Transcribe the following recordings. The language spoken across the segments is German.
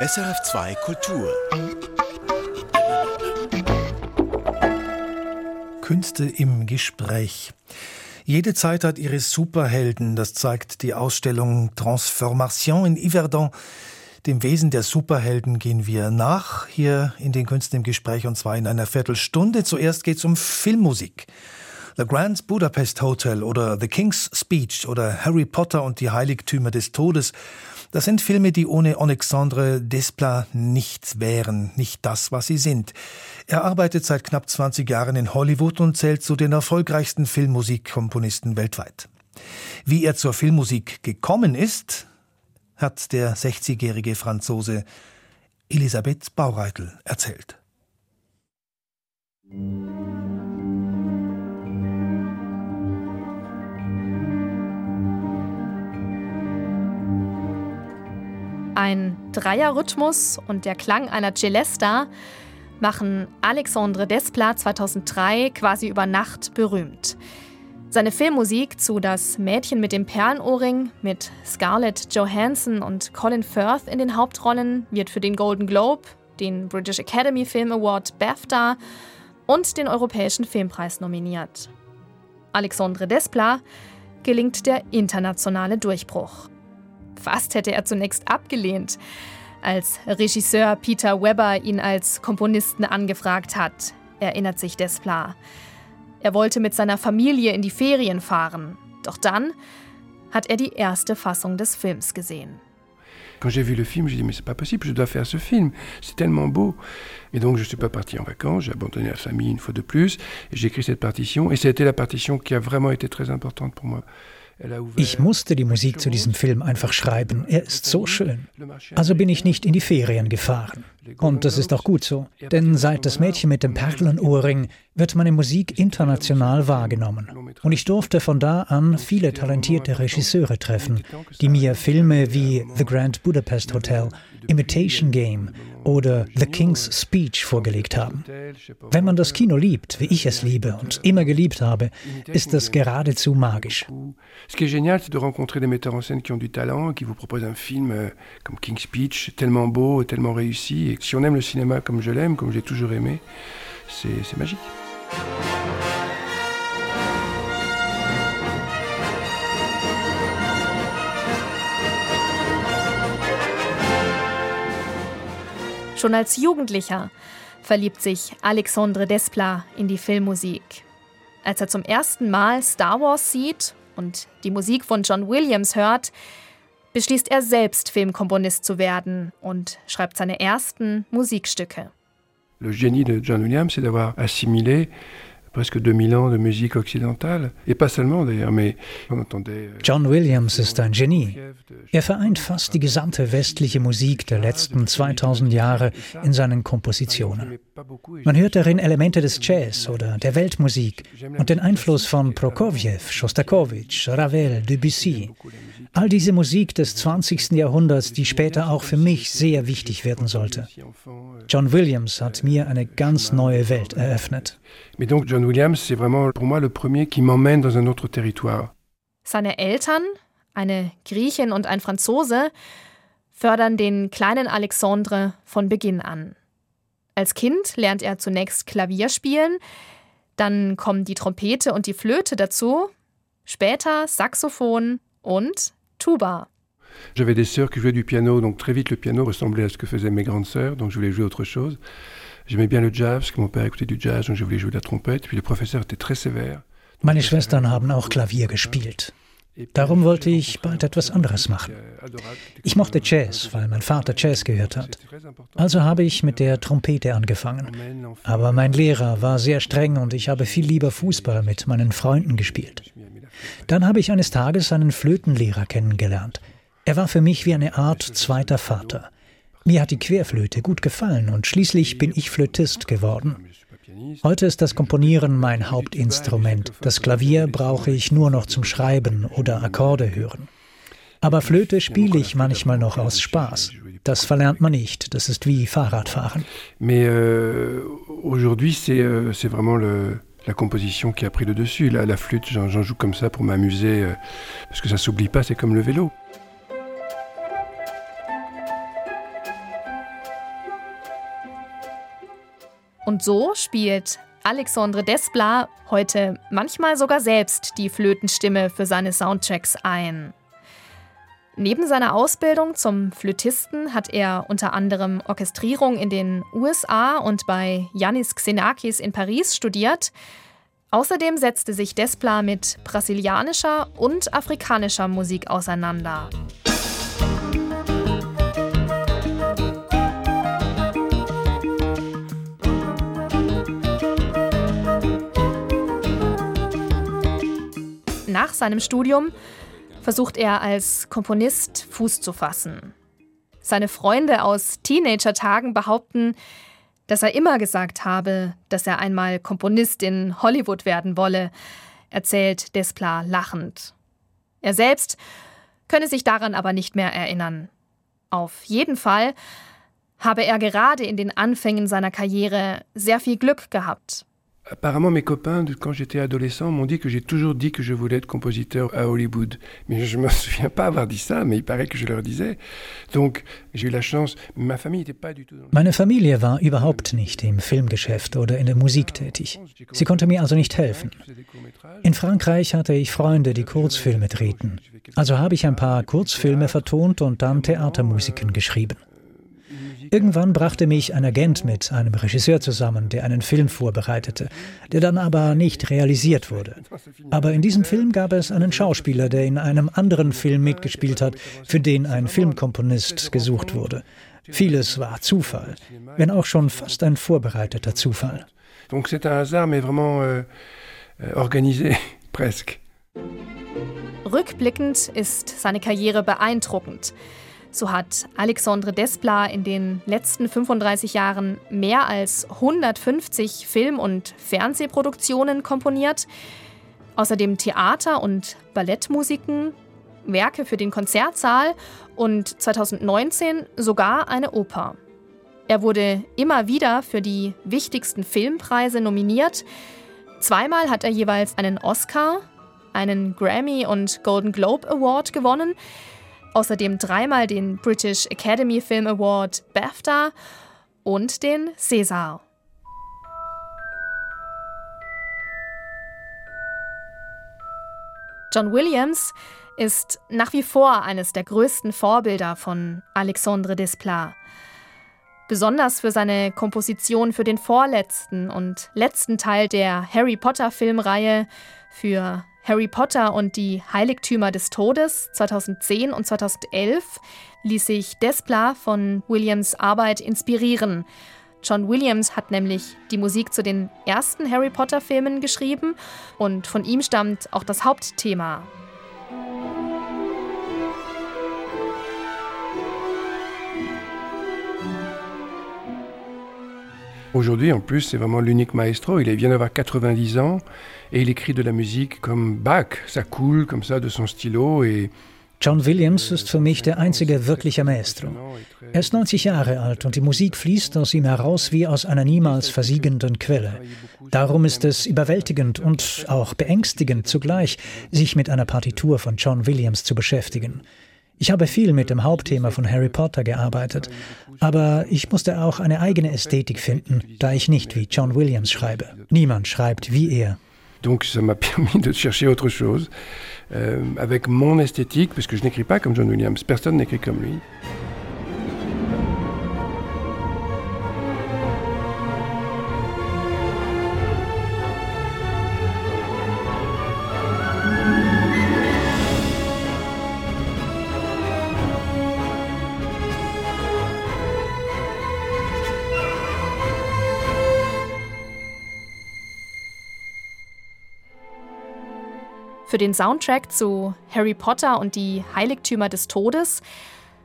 SRF2 Kultur. Künste im Gespräch. Jede Zeit hat ihre Superhelden, das zeigt die Ausstellung Transformation in Yverdon. Dem Wesen der Superhelden gehen wir nach, hier in den Künsten im Gespräch, und zwar in einer Viertelstunde. Zuerst geht es um Filmmusik. The Grand Budapest Hotel oder The King's Speech oder Harry Potter und die Heiligtümer des Todes. Das sind Filme, die ohne Alexandre Desplat nichts wären, nicht das, was sie sind. Er arbeitet seit knapp 20 Jahren in Hollywood und zählt zu den erfolgreichsten Filmmusikkomponisten weltweit. Wie er zur Filmmusik gekommen ist, hat der 60-jährige Franzose Elisabeth Baureitel erzählt. Ein Dreierrhythmus und der Klang einer Celesta machen Alexandre Desplat 2003 quasi über Nacht berühmt. Seine Filmmusik zu Das Mädchen mit dem Perlenohrring mit Scarlett Johansson und Colin Firth in den Hauptrollen wird für den Golden Globe, den British Academy Film Award BAFTA und den Europäischen Filmpreis nominiert. Alexandre Desplat gelingt der internationale Durchbruch. Fast hätte er zunächst abgelehnt, als Regisseur Peter Weber ihn als Komponisten angefragt hat, erinnert sich Desplat. Er wollte mit seiner Familie in die Ferien fahren, doch dann hat er die erste Fassung des Films gesehen. Quand j'ai vu le film, j'ai dit mais c'est pas possible, je dois faire ce film, c'est tellement beau. Et donc je suis pas parti en vacances, j'ai abandonné la famille une fois de plus, j'ai écrit cette partition, et été la partition qui a vraiment été très importante pour moi. Ich musste die Musik zu diesem Film einfach schreiben. Er ist so schön. Also bin ich nicht in die Ferien gefahren. Und das ist auch gut so. Denn seit das Mädchen mit dem Perlenohrring wird meine Musik international wahrgenommen. Und ich durfte von da an viele talentierte Regisseure treffen, die mir Filme wie The Grand Budapest Hotel, Imitation Game oder The King's Speech vorgelegt haben. Wenn man das Kino liebt, wie ich es liebe und immer geliebt habe, ist das geradezu magisch. Ce qui est génial, c'est de rencontrer des metteurs en scène qui ont du talent, qui vous proposent un film euh, comme King's Speech, tellement beau, tellement réussi. Et si on aime le cinéma comme je l'aime, comme j'ai toujours aimé, c'est magique. Schon als Jugendlicher verliebt sich Alexandre Desplat in die Filmmusik. Als er zum ersten Mal Star Wars sieht und die Musik von John Williams hört, beschließt er selbst Filmkomponist zu werden und schreibt seine ersten Musikstücke. Le génie de John Williams, c'est d'avoir assimilé presque 2000 ans de musique occidentale. Et pas seulement d'ailleurs, mais on entendait. Euh, John Williams ist ein Genie. Er vereint fast die gesamte westliche Musik der letzten 2000 Jahre in seinen Kompositionen. Man hört darin Elemente des Jazz oder der Weltmusik und den Einfluss von Prokofjew, Shostakovich, Ravel, Debussy. All diese Musik des 20. Jahrhunderts, die später auch für mich sehr wichtig werden sollte. John Williams hat mir eine ganz neue Welt eröffnet. Mais donc John Williams, c'est vraiment pour moi le premier qui m'emmène dans un autre territoire. Seine Eltern, eine Griechin und ein Franzose, fördern den kleinen Alexandre von Beginn an. Als Kind lernt er zunächst Klavier spielen, dann kommen die Trompete und die Flöte dazu, später Saxophon und Tuba. J'avais des sœurs qui jouaient du piano, donc très vite le piano ressemblait à ce que faisaient mes grandes sœurs, donc je voulais jouer autre chose. J'aimais bien le jazz, parce que mon père écoutait du jazz, donc je voulais jouer de la trompette. Puis les professeurs étaient très sévères. Meine Schwestern haben auch Klavier gespielt. Darum wollte ich bald etwas anderes machen. Ich mochte Jazz, weil mein Vater Jazz gehört hat. Also habe ich mit der Trompete angefangen. Aber mein Lehrer war sehr streng und ich habe viel lieber Fußball mit meinen Freunden gespielt. Dann habe ich eines Tages einen Flötenlehrer kennengelernt. Er war für mich wie eine Art zweiter Vater. Mir hat die Querflöte gut gefallen und schließlich bin ich Flötist geworden. Heute ist das Komponieren mein Hauptinstrument. Das Klavier brauche ich nur noch zum Schreiben oder Akkorde hören. Aber Flöte spiele ich manchmal noch aus Spaß. Das verlernt man nicht. Das ist wie Fahrradfahren. Mais euh, aujourd'hui, c'est euh, vraiment le, la composition qui a pris le dessus. La, la flûte, j'en joue comme ça pour m'amuser, euh, parce que ça s'oublie pas, c'est comme le vélo. Und so spielt Alexandre Desplat heute manchmal sogar selbst die Flötenstimme für seine Soundtracks ein. Neben seiner Ausbildung zum Flötisten hat er unter anderem Orchestrierung in den USA und bei Yannis Xenakis in Paris studiert. Außerdem setzte sich Desplat mit brasilianischer und afrikanischer Musik auseinander. Nach seinem Studium versucht er als Komponist Fuß zu fassen. Seine Freunde aus Teenager-Tagen behaupten, dass er immer gesagt habe, dass er einmal Komponist in Hollywood werden wolle, erzählt Desplat lachend. Er selbst könne sich daran aber nicht mehr erinnern. Auf jeden Fall habe er gerade in den Anfängen seiner Karriere sehr viel Glück gehabt. Apparemment, mes copains, quand j'étais adolescent, m'ont dit que j'ai toujours dit que je voulais être compositeur à Hollywood. Mais je ne me souviens pas avoir dit ça, mais il paraît que je leur disais. Donc, j'ai eu la chance. Ma famille n'était pas du tout. Meine Familie war überhaupt nicht im Filmgeschäft oder in der Musik tätig. Sie konnte mir also nicht helfen. In Frankreich hatte ich Freunde, die Kurzfilme drehten. Also habe ich ein paar Kurzfilme vertont und dann Theatermusiken geschrieben. Irgendwann brachte mich ein Agent mit einem Regisseur zusammen, der einen Film vorbereitete, der dann aber nicht realisiert wurde. Aber in diesem Film gab es einen Schauspieler, der in einem anderen Film mitgespielt hat, für den ein Filmkomponist gesucht wurde. Vieles war Zufall, wenn auch schon fast ein vorbereiteter Zufall. Donc c'est un hasard, mais vraiment euh, euh organisé, presque. Rückblickend ist seine Karriere beeindruckend. So hat Alexandre Desplat in den letzten 35 Jahren mehr als 150 Film- und Fernsehproduktionen komponiert, außerdem Theater- und Ballettmusiken, Werke für den Konzertsaal und 2019 sogar eine Oper. Er wurde immer wieder für die wichtigsten Filmpreise nominiert. Zweimal hat er jeweils einen Oscar, einen Grammy und Golden Globe Award gewonnen. Außerdem dreimal den British Academy Film Award BAFTA und den César. John Williams ist nach wie vor eines der größten Vorbilder von Alexandre Desplat. Besonders für seine Komposition für den vorletzten und letzten Teil der Harry Potter Filmreihe, für Harry Potter und die Heiligtümer des Todes 2010 und 2011 ließ sich Desplat von Williams Arbeit inspirieren. John Williams hat nämlich die Musik zu den ersten Harry Potter Filmen geschrieben und von ihm stammt auch das Hauptthema. Aujourd'hui, en plus, c'est vraiment l'unique maestro. Il vient d'avoir 90 ans et il écrit de la musique comme Bach. Ça coule comme ça de son stylo et John Williams ist für mich der einzige wirkliche Maestro. Er ist 90 Jahre alt und die Musik fließt aus ihm heraus wie aus einer niemals versiegenden Quelle. Darum ist es überwältigend und auch beängstigend zugleich, sich mit einer Partitur von John Williams zu beschäftigen. Ich habe viel mit dem Hauptthema von Harry Potter gearbeitet, aber ich musste auch eine eigene Ästhetik finden, da ich nicht wie John Williams schreibe. Niemand schreibt wie er. Donc ça m'a permis de chercher autre chose, euh, avec mon esthétique, parce que je n'écris pas comme John Williams, personne n'écrit comme lui. Für den Soundtrack zu Harry Potter und die Heiligtümer des Todes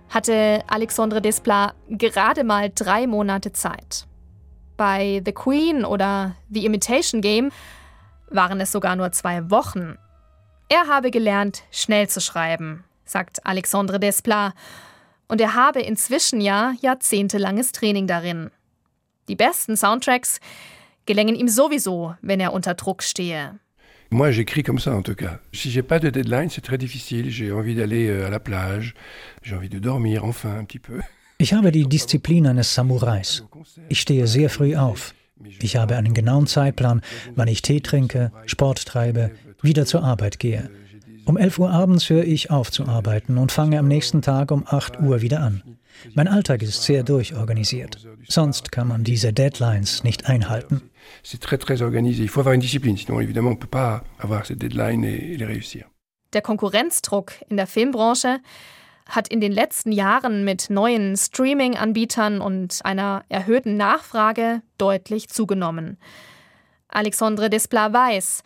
hatte Alexandre Desplat gerade mal drei Monate Zeit. Bei The Queen oder The Imitation Game waren es sogar nur zwei Wochen. Er habe gelernt, schnell zu schreiben, sagt Alexandre Desplat, und er habe inzwischen ja jahrzehntelanges Training darin. Die besten Soundtracks gelängen ihm sowieso, wenn er unter Druck stehe. Moi, j'écris comme ça en tout cas. Si j'ai pas de deadline, c'est très difficile. J'ai envie d'aller euh, à la plage, j'ai envie de dormir enfin un petit peu. Ich habe die Disziplin eines Samurais. Ich stehe sehr früh auf. Ich habe einen genauen Zeitplan, wann ich Tee trinke, Sport treibe, wieder zur Arbeit gehe. Um 11 Uhr abends höre ich auf zu arbeiten und fange am nächsten Tag um 8 Uhr wieder an. Mein Alltag ist sehr durchorganisiert. Sonst kann man diese Deadlines nicht einhalten. Der Konkurrenzdruck in der Filmbranche hat in den letzten Jahren mit neuen Streaming-Anbietern und einer erhöhten Nachfrage deutlich zugenommen. Alexandre Desplat weiß,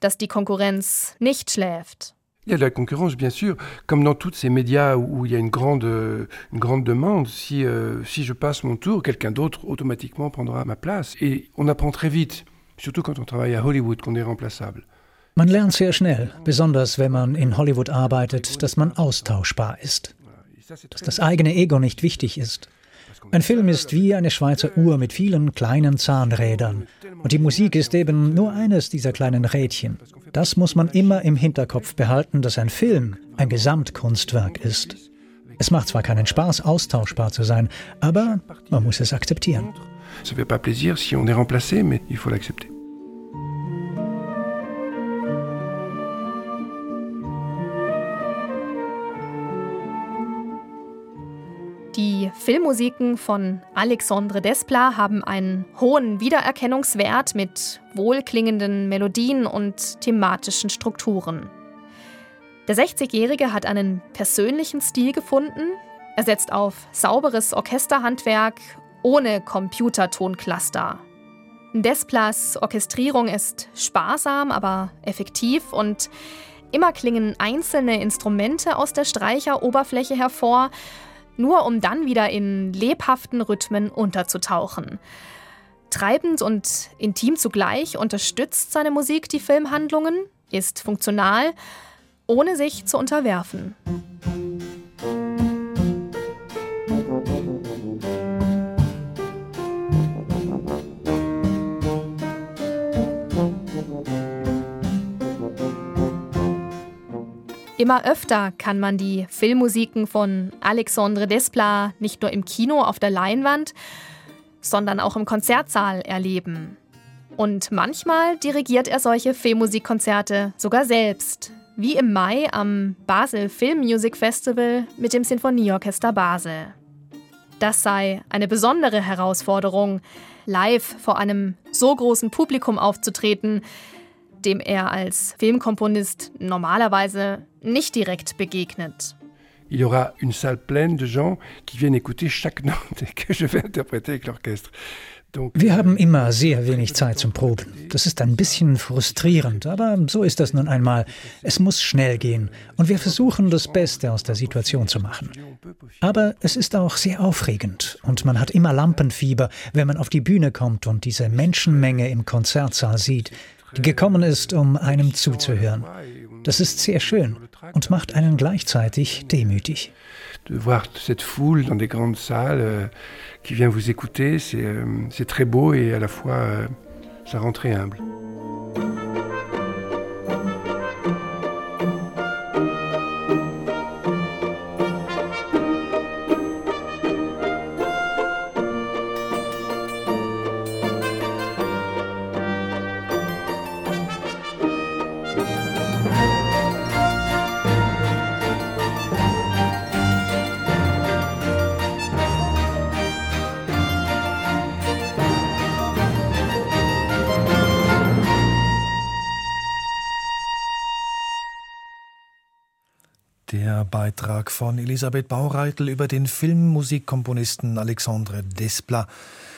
dass die Konkurrenz nicht schläft. Il y a de la concurrence, bien sûr, comme dans tous ces médias où il y a une grande, une grande demande. Si, euh, si je passe mon tour, quelqu'un d'autre automatiquement prendra ma place. Et on apprend très vite, surtout quand on travaille à Hollywood, qu'on est remplaçable. Man lernt sehr schnell, besonders wenn man in Hollywood arbeitet, dass man austauschbar ist, dass das eigene Ego nicht wichtig ist. Ein Film ist wie eine Schweizer Uhr mit vielen kleinen Zahnrädern. Und die Musik ist eben nur eines dieser kleinen Rädchen. Das muss man immer im Hinterkopf behalten, dass ein Film ein Gesamtkunstwerk ist. Es macht zwar keinen Spaß, austauschbar zu sein, aber man muss es akzeptieren. Ça fait pas plaisir si on est remplacé, mais il faut l'accepter. Filmmusiken von Alexandre Desplat haben einen hohen Wiedererkennungswert mit wohlklingenden Melodien und thematischen Strukturen. Der 60-Jährige hat einen persönlichen Stil gefunden. Er setzt auf sauberes Orchesterhandwerk ohne Computertoncluster. Desplats Orchestrierung ist sparsam, aber effektiv und immer klingen einzelne Instrumente aus der Streicheroberfläche hervor nur um dann wieder in lebhaften Rhythmen unterzutauchen. Treibend und intim zugleich unterstützt seine Musik die Filmhandlungen, ist funktional, ohne sich zu unterwerfen. Immer öfter kann man die Filmmusiken von Alexandre Desplat nicht nur im Kino auf der Leinwand, sondern auch im Konzertsaal erleben. Und manchmal dirigiert er solche Filmmusikkonzerte sogar selbst, wie im Mai am Basel Film Music Festival mit dem Sinfonieorchester Basel. Das sei eine besondere Herausforderung, live vor einem so großen Publikum aufzutreten, dem er als Filmkomponist normalerweise nicht direkt begegnet. Il y aura une salle pleine de gens qui viennent écouter chaque note que je vais interpréter avec l'orchestre. Wir haben immer sehr wenig Zeit zum Proben. Das ist ein bisschen frustrierend, aber so ist das nun einmal. Es muss schnell gehen und wir versuchen das Beste aus der Situation zu machen. Aber es ist auch sehr aufregend und man hat immer Lampenfieber, wenn man auf die Bühne kommt und diese Menschenmenge im Konzertsaal sieht die gekommen ist, um einem zuzuhören. Das ist sehr schön und macht einen gleichzeitig demütig. De voir cette foule dans des grandes salles euh, qui vient vous écouter, c'est euh, très beau et à la fois euh, ça rend très humble. Beitrag von Elisabeth Baureitel über den Filmmusikkomponisten Alexandre Desplat.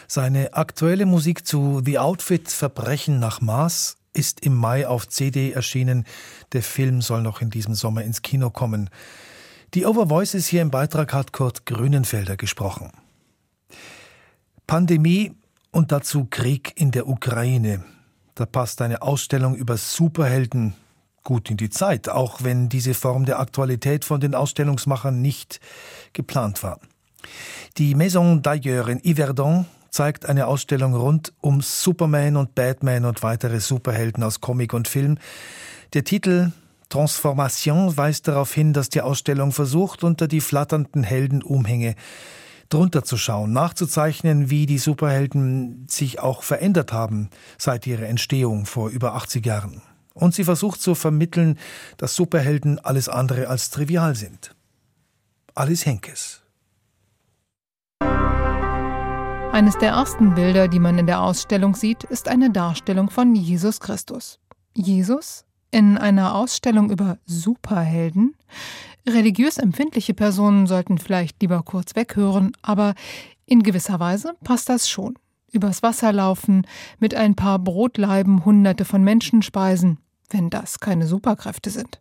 Seine aktuelle Musik zu The Outfit Verbrechen nach Maß ist im Mai auf CD erschienen. Der Film soll noch in diesem Sommer ins Kino kommen. Die Overvoices hier im Beitrag hat Kurt Grünenfelder gesprochen. Pandemie und dazu Krieg in der Ukraine. Da passt eine Ausstellung über Superhelden gut in die Zeit, auch wenn diese Form der Aktualität von den Ausstellungsmachern nicht geplant war. Die Maison d'Ailleurs in Yverdon zeigt eine Ausstellung rund um Superman und Batman und weitere Superhelden aus Comic und Film. Der Titel Transformation weist darauf hin, dass die Ausstellung versucht, unter die flatternden Heldenumhänge drunter zu schauen, nachzuzeichnen, wie die Superhelden sich auch verändert haben seit ihrer Entstehung vor über 80 Jahren. Und sie versucht zu vermitteln, dass Superhelden alles andere als trivial sind. Alice Henkes. Eines der ersten Bilder, die man in der Ausstellung sieht, ist eine Darstellung von Jesus Christus. Jesus in einer Ausstellung über Superhelden? Religiös empfindliche Personen sollten vielleicht lieber kurz weghören, aber in gewisser Weise passt das schon. Übers Wasser laufen, mit ein paar Brotleiben Hunderte von Menschen speisen, wenn das keine Superkräfte sind.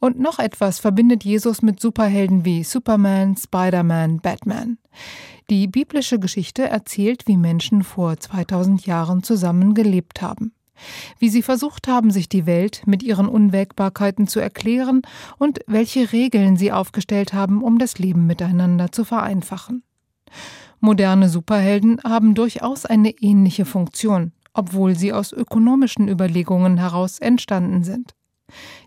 Und noch etwas verbindet Jesus mit Superhelden wie Superman, Spider-Man, Batman. Die biblische Geschichte erzählt, wie Menschen vor 2000 Jahren zusammen gelebt haben. Wie sie versucht haben, sich die Welt mit ihren Unwägbarkeiten zu erklären und welche Regeln sie aufgestellt haben, um das Leben miteinander zu vereinfachen. Moderne Superhelden haben durchaus eine ähnliche Funktion, obwohl sie aus ökonomischen Überlegungen heraus entstanden sind.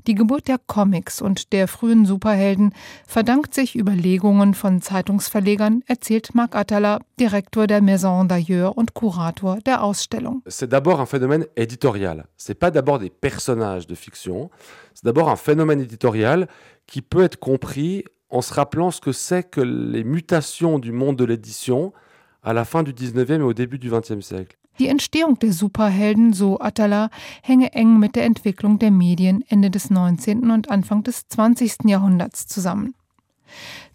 Die Geburt der Comics und der frühen Superhelden verdankt sich Überlegungen von Zeitungsverlegern, erzählt Marc Attala, Direktor der Maison d'ailleurs und Kurator der Ausstellung. C'est d'abord un phénomène éditorial. C'est pas d'abord des personnages de fiction. C'est d'abord un phénomène éditorial qui peut être compris en se rappelant ce que c'est que les mutations du monde de l'édition à la fin du 19e et au début du 20e siècle. Die Entstehung der Superhelden, so Attala, hänge eng mit der Entwicklung der Medien Ende des 19. und Anfang des 20. Jahrhunderts zusammen.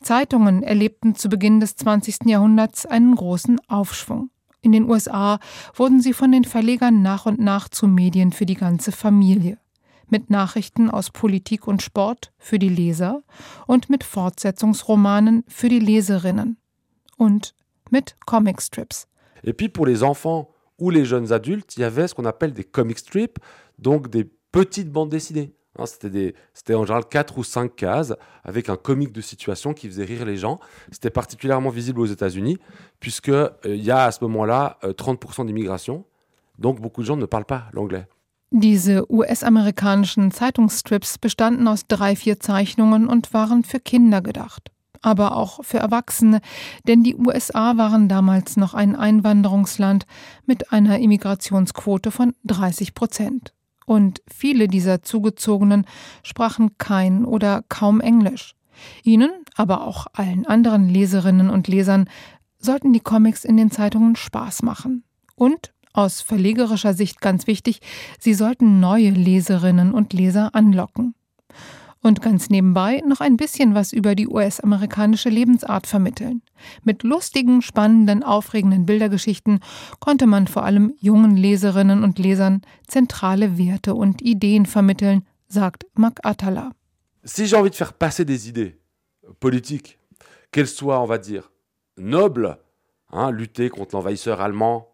Zeitungen erlebten zu Beginn des 20. Jahrhunderts einen großen Aufschwung. In den USA wurden sie von den Verlegern nach und nach zu Medien für die ganze Familie, mit Nachrichten aus Politik und Sport für die Leser und mit Fortsetzungsromanen für die Leserinnen und mit Comicstrips. Et puis pour les enfants ou les jeunes adultes, il y avait ce qu'on appelle des comic strips, donc des petites bandes dessinées. Hein, c'était en général 4 ou 5 cases avec un comique de situation qui faisait rire les gens. C'était particulièrement visible aux États-Unis, puisqu'il euh, y a à ce moment-là 30% euh, d'immigration. Donc beaucoup de gens ne parlent pas l'anglais. Diese US-amerikanischen Zeitungsstrips bestanden aus drei, vier Zeichnungen und waren für Kinder gedacht. aber auch für Erwachsene, denn die USA waren damals noch ein Einwanderungsland mit einer Immigrationsquote von 30 Prozent. Und viele dieser Zugezogenen sprachen kein oder kaum Englisch. Ihnen, aber auch allen anderen Leserinnen und Lesern, sollten die Comics in den Zeitungen Spaß machen. Und, aus verlegerischer Sicht ganz wichtig, sie sollten neue Leserinnen und Leser anlocken und ganz nebenbei noch ein bisschen was über die US-amerikanische Lebensart vermitteln. Mit lustigen, spannenden, aufregenden Bildergeschichten konnte man vor allem jungen Leserinnen und Lesern zentrale Werte und Ideen vermitteln, sagt Mac Atala. Si j'ai envie de faire passer des idées politiques, qu'elles soient, on va dire, nobles, hein, lutter contre l'envahisseur allemand,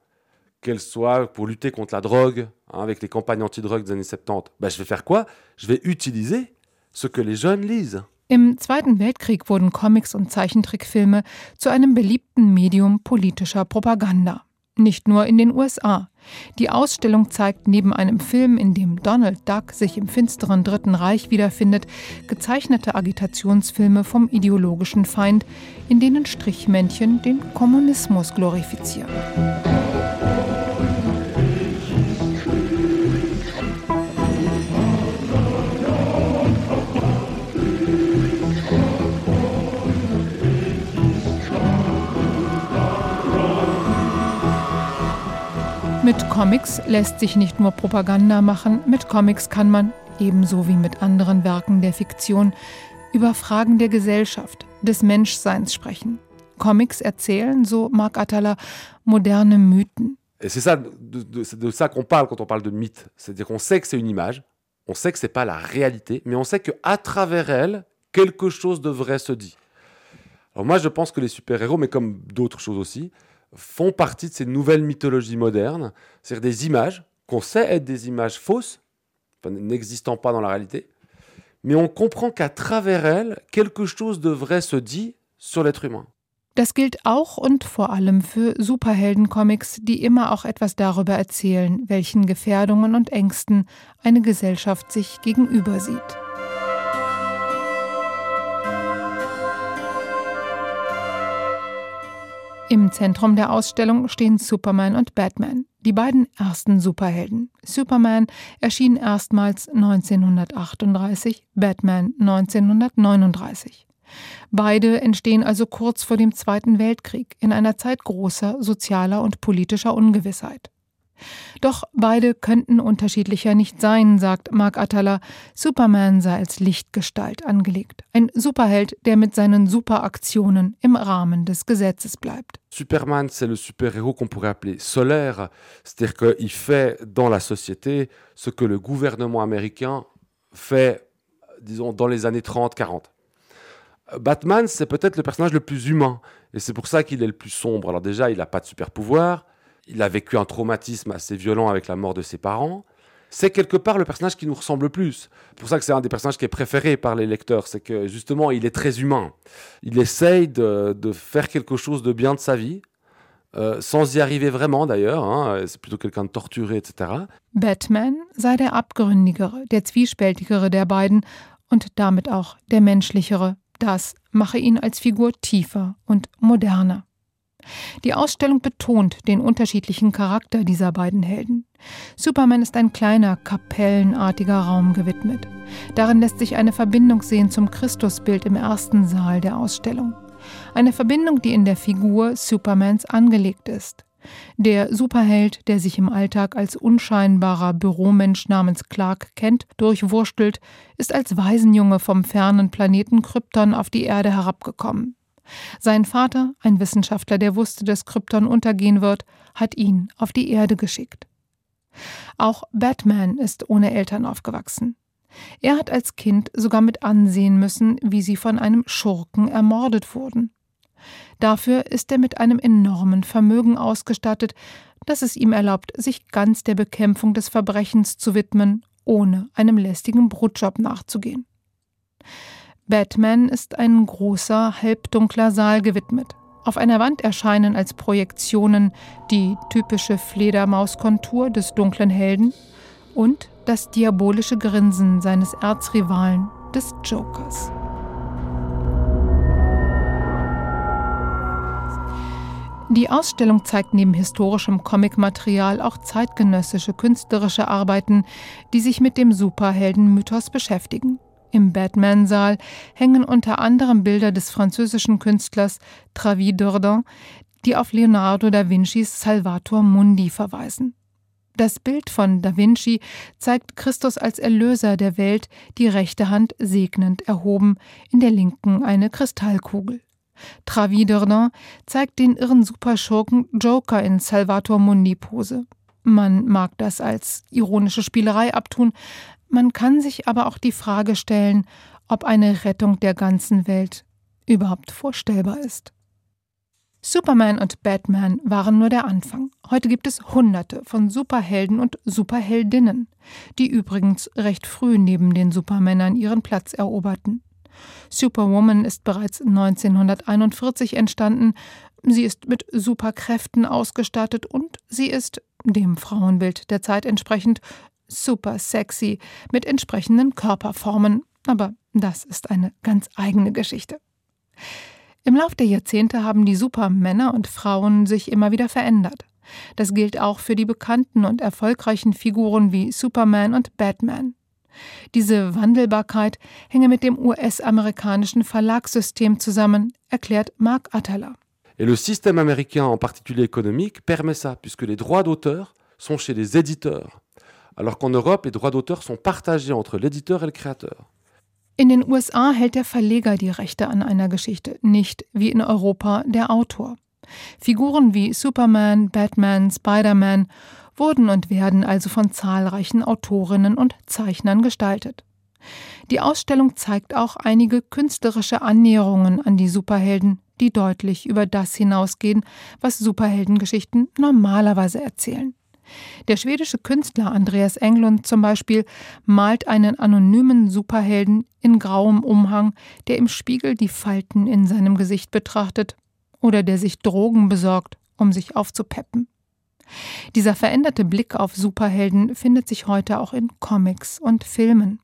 qu'elles soient pour lutter contre la drogue, hein, avec les campagnes anti-drogue des années 70, ben, je vais faire quoi Je vais utiliser ce que les jeunes lisent. Im Zweiten Weltkrieg wurden Comics und Zeichentrickfilme zu einem beliebten Medium politischer Propaganda. Nicht nur in den USA. Die Ausstellung zeigt neben einem Film, in dem Donald Duck sich im finsteren Dritten Reich wiederfindet, gezeichnete Agitationsfilme vom ideologischen Feind, in denen Strichmännchen den Kommunismus glorifizieren. Mit Comics lässt sich nicht nur Propaganda machen, mit Comics kann man, ebenso wie mit anderen Werken der Fiktion, über Fragen der Gesellschaft, des Menschseins sprechen. Comics erzählen, so Marc Attala, moderne Mythen. C'est ça, de, de ça qu'on parle quand on parle de mythe. C'est-à-dire qu'on sait que c'est une image, on sait que c'est pas la réalité, mais on sait qu'à travers elle, quelque chose de vrai se dit. Alors moi, je pense que les super-héros, mais comme d'autres choses aussi, font partie de ces nouvelles mythologies modernes, c'est-à-dire des images qu'on sait être des images fausses, n'existant pas dans la réalité, mais on comprend qu'à travers elles, quelque chose de vrai se dit sur l'être humain. Das gilt auch und vor allem für Superheldencomics, die immer auch etwas darüber erzählen, welchen Gefährdungen und Ängsten eine Gesellschaft sich gegenüber sieht. Im Zentrum der Ausstellung stehen Superman und Batman, die beiden ersten Superhelden. Superman erschien erstmals 1938, Batman 1939. Beide entstehen also kurz vor dem Zweiten Weltkrieg in einer Zeit großer sozialer und politischer Ungewissheit. Doch beide könnten unterschiedlicher nicht sein, sagt Mark Atala. Superman sei als Lichtgestalt angelegt. Ein Superheld, der mit seinen Superaktionen im Rahmen des Gesetzes bleibt. Superman, c'est le super-héros qu'on pourrait appeler solaire, c'est-à-dire qu'il fait dans la société ce que le gouvernement américain fait, disons, dans les années 30-40. Batman, c'est peut-être le personnage le plus humain, et c'est pour ça qu'il est le plus sombre. Alors déjà, il n'a pas de super-pouvoir, il a vécu un traumatisme assez violent avec la mort de ses parents. C'est quelque part le personnage qui nous ressemble le plus. C'est pour ça que c'est un des personnages qui est préféré par les lecteurs. C'est que justement, il est très humain. Il essaye de, faire quelque chose de bien de sa vie, euh, sans y arriver vraiment d'ailleurs. Hein. C'est plutôt quelqu'un de torturé, etc. Batman sei der abgründigere, der zwiespältigere der beiden und damit auch der menschlichere. Das mache ihn als Figur tiefer und moderner. Die Ausstellung betont den unterschiedlichen Charakter dieser beiden Helden. Superman ist ein kleiner, kapellenartiger Raum gewidmet. Darin lässt sich eine Verbindung sehen zum Christusbild im ersten Saal der Ausstellung. Eine Verbindung, die in der Figur Supermans angelegt ist. Der Superheld, der sich im Alltag als unscheinbarer Büromensch namens Clark kennt, durchwurstelt, ist als Waisenjunge vom fernen Planeten Krypton auf die Erde herabgekommen. Sein Vater, ein Wissenschaftler, der wusste, dass Krypton untergehen wird, hat ihn auf die Erde geschickt. Auch Batman ist ohne Eltern aufgewachsen. Er hat als Kind sogar mit ansehen müssen, wie sie von einem Schurken ermordet wurden. Dafür ist er mit einem enormen Vermögen ausgestattet, das es ihm erlaubt, sich ganz der Bekämpfung des Verbrechens zu widmen, ohne einem lästigen Brotjob nachzugehen. Batman ist ein großer, halbdunkler Saal gewidmet. Auf einer Wand erscheinen als Projektionen die typische Fledermauskontur des dunklen Helden und das diabolische Grinsen seines Erzrivalen, des Jokers. Die Ausstellung zeigt neben historischem Comicmaterial auch zeitgenössische künstlerische Arbeiten, die sich mit dem Superheldenmythos beschäftigen. Im Batman-Saal hängen unter anderem Bilder des französischen Künstlers Travis Dordan, die auf Leonardo da Vincis Salvator Mundi verweisen. Das Bild von Da Vinci zeigt Christus als Erlöser der Welt, die rechte Hand segnend erhoben, in der linken eine Kristallkugel. Travis Dordan zeigt den irren Superschurken Joker in Salvator Mundi Pose. Man mag das als ironische Spielerei abtun, man kann sich aber auch die Frage stellen, ob eine Rettung der ganzen Welt überhaupt vorstellbar ist. Superman und Batman waren nur der Anfang. Heute gibt es Hunderte von Superhelden und Superheldinnen, die übrigens recht früh neben den Supermännern ihren Platz eroberten. Superwoman ist bereits 1941 entstanden. Sie ist mit Superkräften ausgestattet und sie ist, dem Frauenbild der Zeit entsprechend, super sexy mit entsprechenden Körperformen, aber das ist eine ganz eigene Geschichte. Im Lauf der Jahrzehnte haben die Supermänner und Frauen sich immer wieder verändert. Das gilt auch für die bekannten und erfolgreichen Figuren wie Superman und Batman. Diese Wandelbarkeit hänge mit dem US-amerikanischen Verlagssystem zusammen, erklärt Mark Atala. Et le système américain en particulier économique permet ça, puisque les droits d'auteur sont chez les éditeurs alors qu'en Europe, les droits d'auteur sont partagés entre l'éditeur et le créateur. In den USA hält der Verleger die Rechte an einer Geschichte, nicht wie in Europa der Autor. Figuren wie Superman, Batman, Spider-Man wurden und werden also von zahlreichen Autorinnen und Zeichnern gestaltet. Die Ausstellung zeigt auch einige künstlerische Annäherungen an die Superhelden, die deutlich über das hinausgehen, was Superheldengeschichten normalerweise erzählen. Der schwedische Künstler Andreas Englund zum Beispiel malt einen anonymen Superhelden in grauem Umhang, der im Spiegel die Falten in seinem Gesicht betrachtet oder der sich Drogen besorgt, um sich aufzupeppen. Dieser veränderte Blick auf Superhelden findet sich heute auch in Comics und Filmen.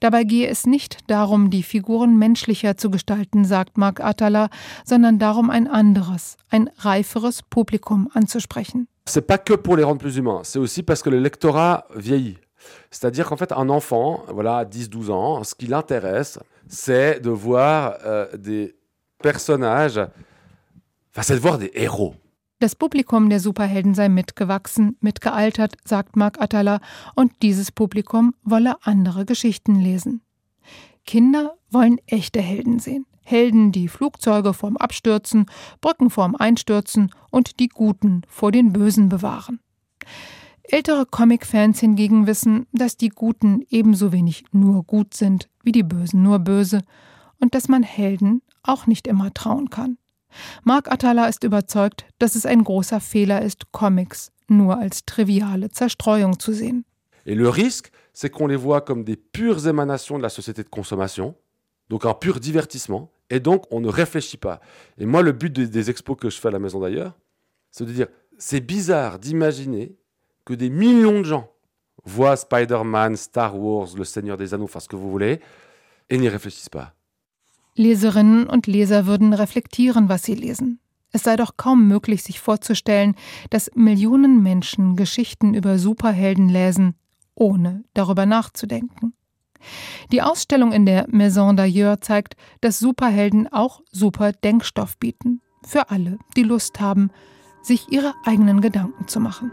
Dabei gehe es nicht darum, die Figuren menschlicher zu gestalten, sagt Mark Atala, sondern darum, ein anderes, ein reiferes Publikum anzusprechen. C'est pas que pour les rendre plus humains, c'est aussi parce que le lectorat vieillit. C'est-à-dire qu'en fait, un enfant, voilà, 10-12 ans, ce qui l'intéresse, c'est de voir euh, des personnages, enfin, c'est de voir des héros. Das Publikum der Superhelden sei mitgewachsen, mitgealtert, sagt Mark Atala, und dieses Publikum wolle andere Geschichten lesen. Kinder wollen echte Helden sehen. Helden, die Flugzeuge vorm Abstürzen, Brücken vorm Einstürzen und die Guten vor den Bösen bewahren. Ältere Comic-Fans hingegen wissen, dass die Guten ebenso wenig nur gut sind wie die Bösen nur böse und dass man Helden auch nicht immer trauen kann. Mark Atala ist überzeugt, dass es ein großer Fehler ist, Comics nur als triviale Zerstreuung zu sehen. Et le risque, c'est qu'on les voit comme des pures émanations de la société de consommation, donc un pur divertissement, et donc on ne réfléchit pas. Et moi, le but des, expos que je fais à la maison d'ailleurs, c'est de dire, c'est bizarre d'imaginer que des millions de gens voient Spider-Man, Star Wars, Le Seigneur des Anneaux, enfin ce que vous voulez, et n'y réfléchissent pas. Leserinnen und Leser würden reflektieren, was sie lesen. Es sei doch kaum möglich, sich vorzustellen, dass Millionen Menschen Geschichten über Superhelden lesen, ohne darüber nachzudenken. Die Ausstellung in der Maison d'Ailleurs zeigt, dass Superhelden auch super Denkstoff bieten. Für alle, die Lust haben, sich ihre eigenen Gedanken zu machen.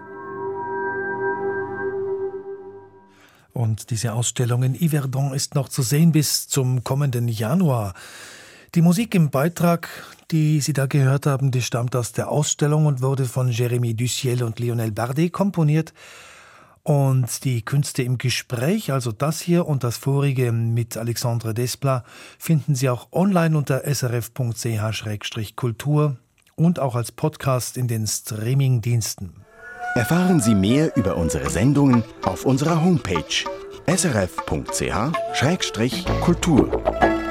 Und diese Ausstellung in Yverdon ist noch zu sehen bis zum kommenden Januar. Die Musik im Beitrag, die Sie da gehört haben, die stammt aus der Ausstellung und wurde von Jérémy Duciel und Lionel Bardet komponiert. Und die Künste im Gespräch, also das hier und das vorige mit Alexandre Desplat, finden Sie auch online unter srf.ch-kultur und auch als Podcast in den Streaming-Diensten. Erfahren Sie mehr über unsere Sendungen auf unserer Homepage srf.ch-kultur.